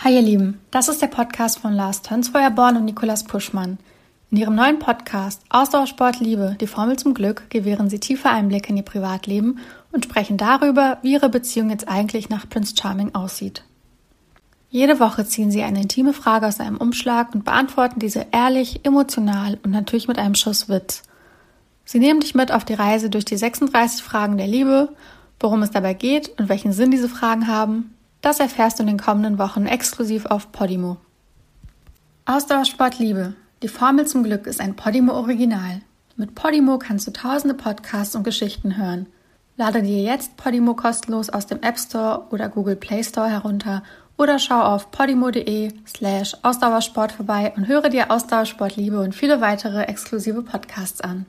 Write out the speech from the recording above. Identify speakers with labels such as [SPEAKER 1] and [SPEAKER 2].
[SPEAKER 1] Hi ihr Lieben, das ist der Podcast von Lars Tönsfeuerborn und Nikolas Puschmann. In ihrem neuen Podcast Ausdauersport Liebe, die Formel zum Glück gewähren sie tiefe Einblicke in ihr Privatleben und sprechen darüber, wie ihre Beziehung jetzt eigentlich nach Prince Charming aussieht. Jede Woche ziehen sie eine intime Frage aus einem Umschlag und beantworten diese ehrlich, emotional und natürlich mit einem Schuss Witz. Sie nehmen dich mit auf die Reise durch die 36 Fragen der Liebe, worum es dabei geht und welchen Sinn diese Fragen haben, das erfährst du in den kommenden Wochen exklusiv auf Podimo. Ausdauersport Liebe. Die Formel zum Glück ist ein Podimo Original. Mit Podimo kannst du tausende Podcasts und Geschichten hören. Lade dir jetzt Podimo kostenlos aus dem App Store oder Google Play Store herunter oder schau auf podimo.de slash Ausdauersport vorbei und höre dir Ausdauersport Liebe und viele weitere exklusive Podcasts an.